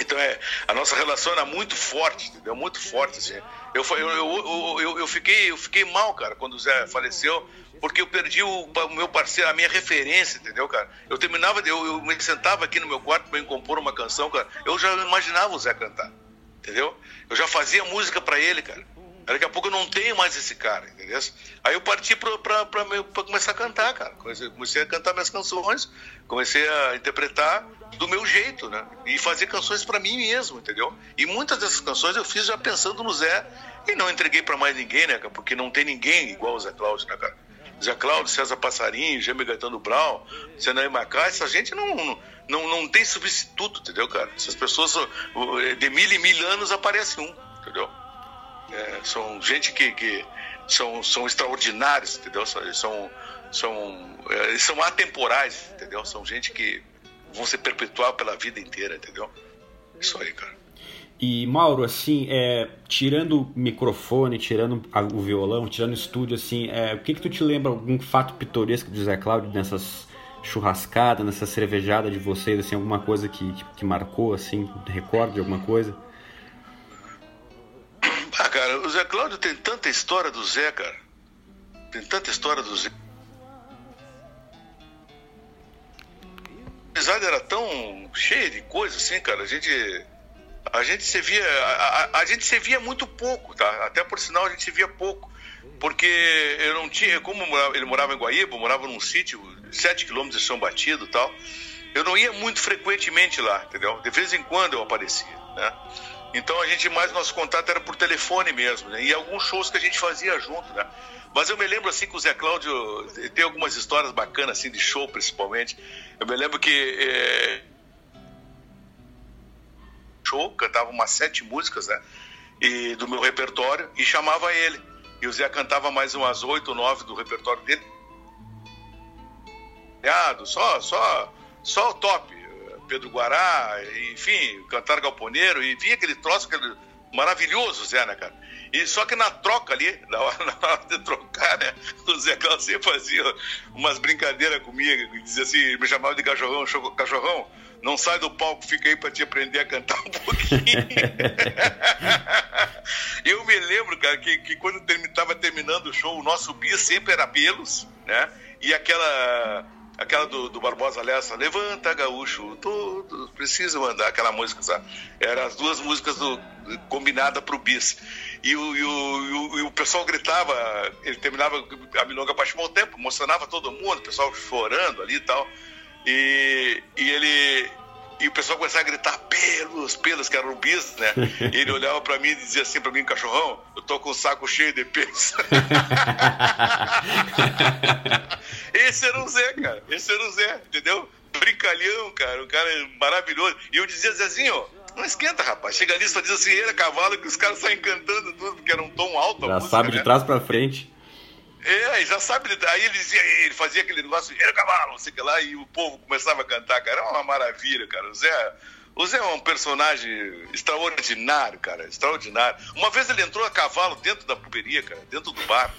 Então é, a nossa relação era muito forte, entendeu? Muito forte, assim. Eu, eu, eu, eu, eu, fiquei, eu fiquei mal, cara, quando o Zé faleceu, porque eu perdi o, o meu parceiro, a minha referência, entendeu, cara? Eu terminava, eu, eu me sentava aqui no meu quarto para compor uma canção, cara. Eu já imaginava o Zé cantar, entendeu? Eu já fazia música para ele, cara. Daqui a pouco eu não tenho mais esse cara, entendeu? Aí eu parti para começar a cantar, cara. Comecei, comecei a cantar minhas canções, comecei a interpretar do meu jeito, né? E fazer canções para mim mesmo, entendeu? E muitas dessas canções eu fiz já pensando no Zé e não entreguei para mais ninguém, né, cara? Porque não tem ninguém igual o Zé Cláudio, né, cara? Zé Cláudio, César Passarinho, Jaime Gaetano Brown, Senai Macá, essa gente não, não, não tem substituto, entendeu, cara? Essas pessoas, de mil e mil anos aparece um, entendeu? É, são gente que, que são, são extraordinários, entendeu? São, são, é, são atemporais, entendeu? São gente que vão se perpetuar pela vida inteira, entendeu? Isso aí, cara. E Mauro, assim, é, tirando o microfone, tirando o violão, tirando o estúdio, assim, é, o que que tu te lembra algum fato pitoresco do Zé Cláudio nessas churrascadas, nessa cervejada de vocês, assim, alguma coisa que, que marcou, assim, recorde de alguma coisa? Ah, cara, o Zé Cláudio tem tanta história do Zé, cara. Tem tanta história do Zé. A amizade era tão cheia de coisas, assim, cara. A gente a gente se via a, a, a, gente se via muito pouco, tá? Até por sinal a gente se via pouco, porque eu não tinha, como ele morava em Guaíba, morava num sítio sete quilômetros de São Batido, tal. Eu não ia muito frequentemente lá, entendeu? De vez em quando eu aparecia, né? Então a gente mais nosso contato era por telefone mesmo, né? E alguns shows que a gente fazia junto, né? Mas eu me lembro assim que o Zé Cláudio tem algumas histórias bacanas assim de show principalmente. Eu me lembro que é, show, cantava umas sete músicas, né? E do meu repertório e chamava ele. E o Zé cantava mais umas oito, nove do repertório dele. Só, só, só o top. Pedro Guará, enfim, cantar galponeiro, e vinha aquele troço aquele maravilhoso, Zé, né, cara? E só que na troca ali, na hora, na hora de trocar, né, o Zé Calcinha fazia umas brincadeiras comigo, dizia assim, me chamava de cachorrão, cachorrão, não sai do palco, fica aí para te aprender a cantar um pouquinho. eu me lembro, cara, que, que quando estava terminando o show, o nosso bis sempre era pelos, né? E aquela aquela do, do Barbosa Lessa, levanta gaúcho, todos precisam andar, aquela música, sabe? Eram as duas músicas do, combinadas para o bis. E o, e, o, e o, pessoal gritava, ele terminava a milonga Paixão tempo, emocionava todo mundo, o pessoal chorando ali e tal. E, e ele. E o pessoal começava a gritar pelos, pelos, que era o bis, né? Ele olhava para mim e dizia assim para mim, cachorrão, eu tô com o saco cheio de pelos. Esse era o Zé, cara. Esse era o Zé, entendeu? Brincalhão, cara. Um cara maravilhoso. E eu dizia Zezinho, não esquenta, rapaz. Chega ali só diz assim, ele é cavalo, que os caras saem cantando tudo, porque era um tom alto. Já música, sabe de né? trás pra frente. É, já sabe. Aí ele dizia, ele fazia aquele negócio, é cavalo, não sei o que lá, e o povo começava a cantar, cara. Era uma maravilha, cara. O Zé. O Zé é um personagem extraordinário, cara, extraordinário. Uma vez ele entrou a cavalo dentro da puberia, cara, dentro do bar.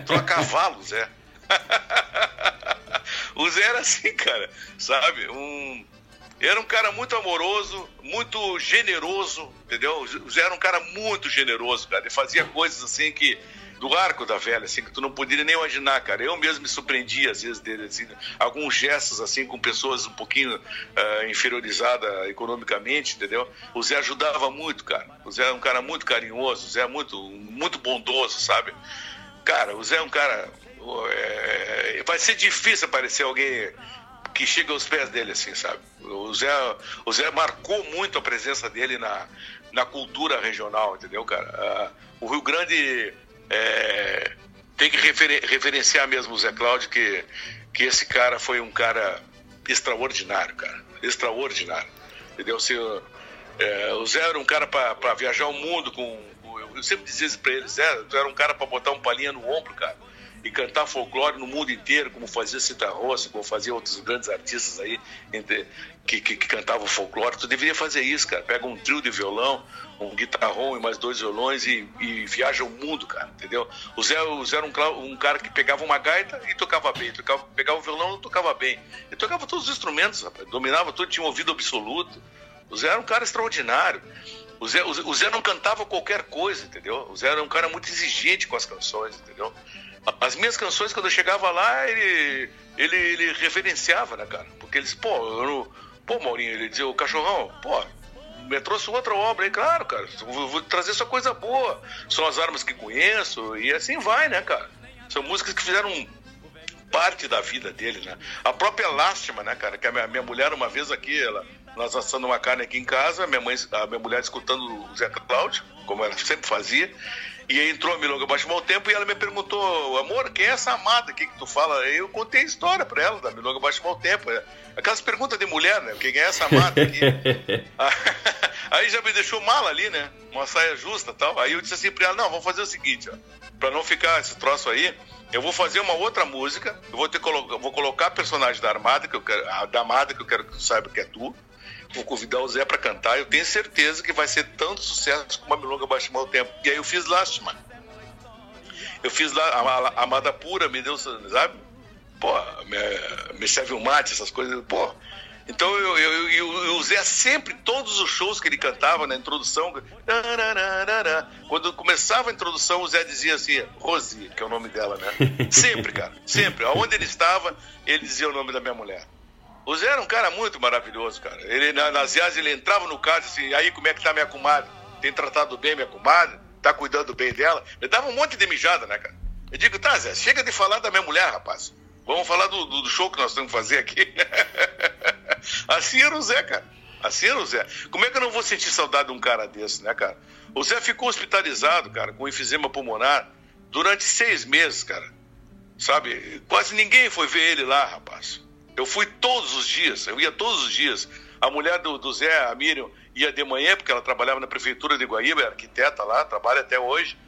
Entrou a cavalo, Zé. o Zé era assim, cara, sabe? Um, era um cara muito amoroso, muito generoso, entendeu? O Zé era um cara muito generoso, cara. Ele fazia coisas assim que. Do arco da velha, assim, que tu não poderia nem imaginar, cara. Eu mesmo me surpreendia, às vezes, dele, assim, alguns gestos, assim, com pessoas um pouquinho uh, inferiorizadas economicamente, entendeu? O Zé ajudava muito, cara. O Zé é um cara muito carinhoso, o Zé é muito, muito bondoso, sabe? Cara, o Zé é um cara. É, vai ser difícil aparecer alguém que chega aos pés dele, assim, sabe? O Zé, o Zé marcou muito a presença dele na, na cultura regional, entendeu, cara? Uh, o Rio Grande é, tem que refer, referenciar mesmo o Zé Cláudio, que, que esse cara foi um cara extraordinário, cara. Extraordinário. Entendeu? Se, é, o Zé era um cara para viajar o mundo com. Eu sempre dizia isso pra ele, Zé, tu era um cara para botar um palhinha no ombro, cara e cantar folclore no mundo inteiro, como fazia Cita Rossi, como fazia outros grandes artistas aí que, que, que cantavam folclore. Tu deveria fazer isso, cara. Pega um trio de violão, um guitarrão e mais dois violões e, e viaja o mundo, cara, entendeu? O Zé, o Zé era um, um, cara que pegava uma gaita e tocava bem, tocava, pegava o violão e tocava bem. Ele tocava todos os instrumentos, rapaz, dominava tudo, tinha um ouvido absoluto. O Zé era um cara extraordinário. O Zé, o Zé não cantava qualquer coisa, entendeu? O Zé era um cara muito exigente com as canções, entendeu? As minhas canções, quando eu chegava lá, ele, ele, ele referenciava, né, cara? Porque eles, pô, eu não, pô, Maurinho, ele dizia, o cachorrão, pô, me trouxe outra obra aí, claro, cara, vou, vou trazer só coisa boa. São as armas que conheço, e assim vai, né, cara? São músicas que fizeram parte da vida dele, né? A própria Lástima, né, cara? Que a minha, minha mulher, uma vez aqui, ela, nós assando uma carne aqui em casa, minha mãe, a minha mulher escutando o Zé Cláudio, como ela sempre fazia, e entrou a Milonga Baixo Tempo e ela me perguntou, amor, quem é essa amada aqui que tu fala? Aí eu contei a história pra ela da Milonga Baixo Tempo. É, aquelas perguntas de mulher, né? Quem é essa amada aqui? aí já me deixou mal ali, né? Uma saia justa tal. Aí eu disse assim pra ela, não, vamos fazer o seguinte, ó. Pra não ficar esse troço aí, eu vou fazer uma outra música, eu vou, ter, vou colocar a personagem da Armada, que eu quero, a da Amada, que eu quero que tu saiba que é tu. Vou convidar o Zé para cantar. Eu tenho certeza que vai ser tanto sucesso como a Milonga Baixo o Tempo. E aí eu fiz Lástima. Eu fiz lá a, a Amada Pura, me deu, sabe? Pô, me, me serve um mate, essas coisas. Pô, então eu, eu, eu, eu, o Zé sempre, todos os shows que ele cantava na introdução, quando começava a introdução, o Zé dizia assim, Rosi, que é o nome dela, né? Sempre, cara, sempre. Aonde ele estava, ele dizia o nome da minha mulher. O Zé era um cara muito maravilhoso, cara. Ele, na, nas viagens, ele entrava no carro assim, aí como é que tá minha comadre? Tem tratado bem minha comadre? Tá cuidando bem dela? Ele dava um monte de mijada, né, cara? Eu digo, tá, Zé, chega de falar da minha mulher, rapaz. Vamos falar do, do, do show que nós temos que fazer aqui. assim era o Zé, cara. Assim era o Zé. Como é que eu não vou sentir saudade de um cara desse, né, cara? O Zé ficou hospitalizado, cara, com enfisema pulmonar durante seis meses, cara. Sabe? Quase ninguém foi ver ele lá, rapaz. Eu fui todos os dias, eu ia todos os dias. A mulher do, do Zé, a Miriam, ia de manhã, porque ela trabalhava na prefeitura de Guaíba, é arquiteta lá, trabalha até hoje.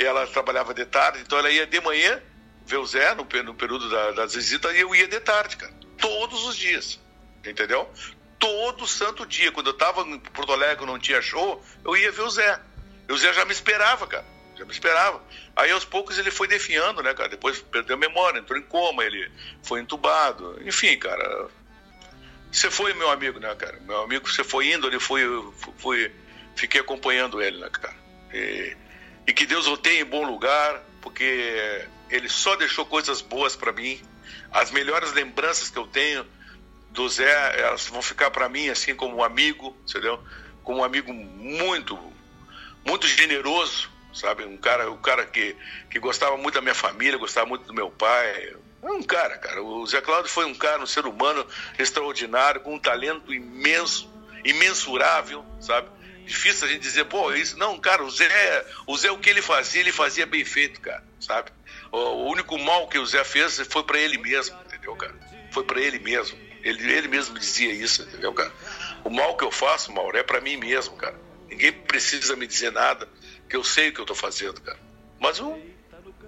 Ela trabalhava de tarde, então ela ia de manhã ver o Zé no, no período da, das visitas e eu ia de tarde, cara. Todos os dias. Entendeu? Todo santo dia. Quando eu tava em Porto Alegre, não tinha show, eu ia ver o Zé. E o Zé já me esperava, cara já me esperava. Aí aos poucos ele foi definhando, né, cara? Depois perdeu a memória, entrou em coma, ele foi entubado. Enfim, cara. Você foi meu amigo, né, cara? Meu amigo, você foi indo, ele foi, foi fiquei acompanhando ele, né, cara? E, e que Deus o tenha em bom lugar, porque ele só deixou coisas boas para mim. As melhores lembranças que eu tenho do Zé, elas vão ficar para mim assim como um amigo, entendeu? Como um amigo muito, muito generoso, sabe? Um cara, um cara que, que gostava muito da minha família, gostava muito do meu pai. É um cara, cara. O Zé Cláudio foi um cara, um ser humano extraordinário, com um talento imenso, imensurável, sabe? Difícil a gente dizer, pô, isso. Não, cara, o Zé, o Zé, o que ele fazia, ele fazia bem feito, cara, sabe? O único mal que o Zé fez foi para ele mesmo, entendeu, cara? Foi para ele mesmo. Ele, ele mesmo dizia isso, entendeu, cara? O mal que eu faço, Mauro, é para mim mesmo, cara. Ninguém precisa me dizer nada, que eu sei o que eu tô fazendo, cara. Mas o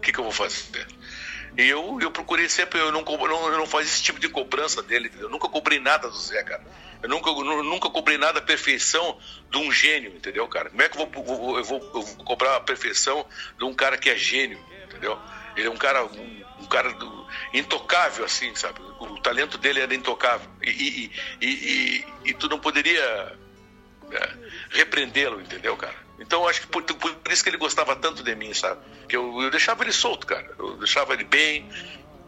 que, que eu vou fazer? E eu, eu procurei sempre, eu não, não, eu não fazia esse tipo de cobrança dele, entendeu? Eu nunca cobrei nada do Zé, cara. Eu nunca, nunca cobrei nada a perfeição de um gênio, entendeu, cara? Como é que eu vou, eu vou, eu vou cobrar a perfeição de um cara que é gênio, entendeu? Ele é um cara, um, um cara do, intocável, assim, sabe? O talento dele era intocável. E, e, e, e, e tu não poderia é, repreendê-lo, entendeu, cara? Então acho que por, por, isso que ele gostava tanto de mim, sabe? Que eu, eu deixava ele solto, cara. Eu deixava ele bem.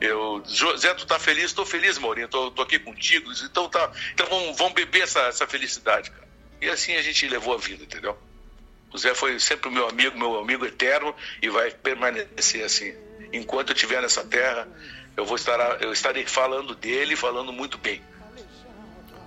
Eu, Zé, tu tá feliz? Tô feliz, Maurinho. Tô, tô aqui contigo. Então tá. Então vamos, vamos beber essa, essa felicidade, cara. E assim a gente levou a vida, entendeu? O Zé foi sempre o meu amigo, meu amigo eterno e vai permanecer assim. Enquanto eu estiver nessa terra, eu vou estar, eu estarei falando dele, falando muito bem.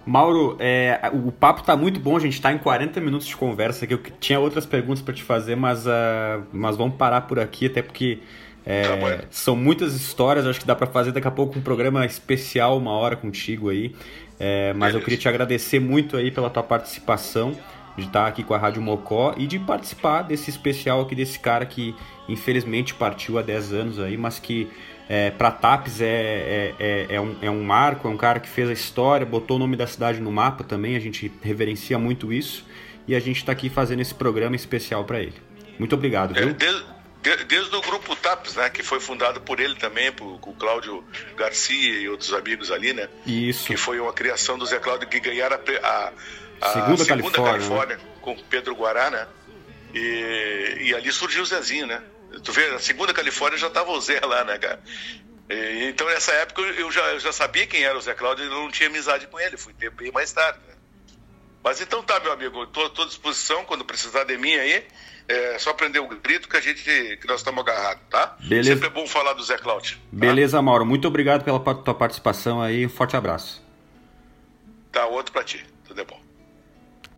Mauro, é, o papo está muito bom, a gente está em 40 minutos de conversa aqui. Eu tinha outras perguntas para te fazer, mas, uh, mas vamos parar por aqui, até porque é, tá são muitas histórias. Acho que dá para fazer daqui a pouco um programa especial, uma hora contigo aí. É, mas eu queria te agradecer muito aí pela tua participação, de estar aqui com a Rádio Mocó e de participar desse especial aqui desse cara que infelizmente partiu há 10 anos aí, mas que é, para TAPS é, é, é, é, um, é um marco, é um cara que fez a história, botou o nome da cidade no mapa também, a gente reverencia muito isso e a gente está aqui fazendo esse programa especial para ele. Muito obrigado, viu? Desde, desde o grupo TAPS, né, que foi fundado por ele também, por, por Cláudio Garcia e outros amigos ali, né? Isso. Que foi uma criação do Zé Cláudio que ganharam a, a, a segunda, segunda, Califórnia, Califórnia né? com Pedro Guará, né? E, e ali surgiu o Zezinho, né? Tu vê, na segunda Califórnia já tava o Zé lá, né, cara? E, então, nessa época, eu já, eu já sabia quem era o Zé Cláudio e não tinha amizade com ele. Fui ter bem mais tarde, né? Mas então tá, meu amigo, estou à disposição quando precisar de mim aí. É só prender o grito que a gente que nós estamos agarrados, tá? Beleza. Sempre é bom falar do Zé Cláudio. Tá? Beleza, Mauro. Muito obrigado pela tua participação aí. Um forte abraço. Tá, outro para ti. Tudo é bom.